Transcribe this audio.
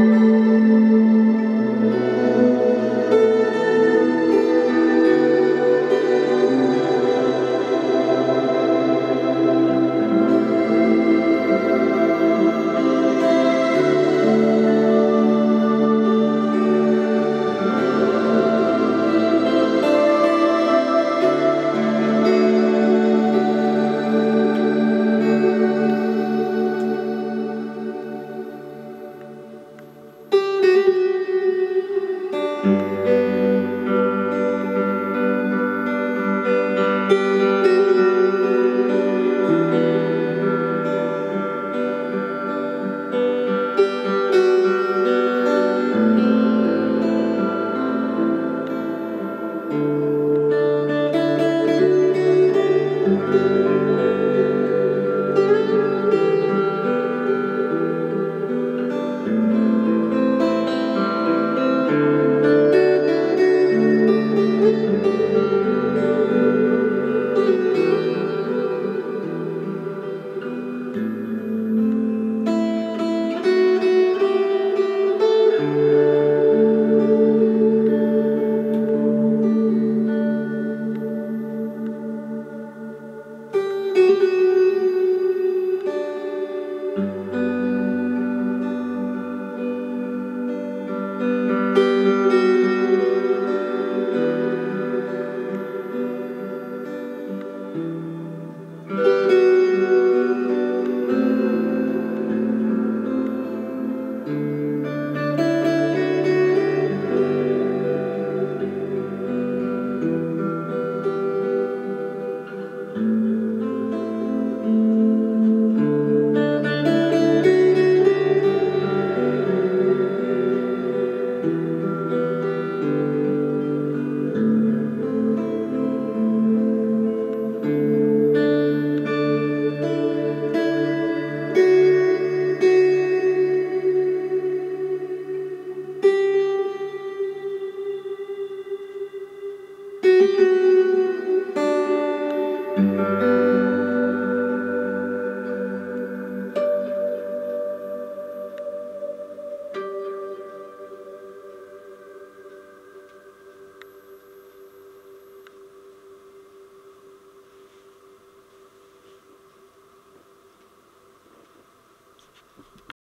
うん。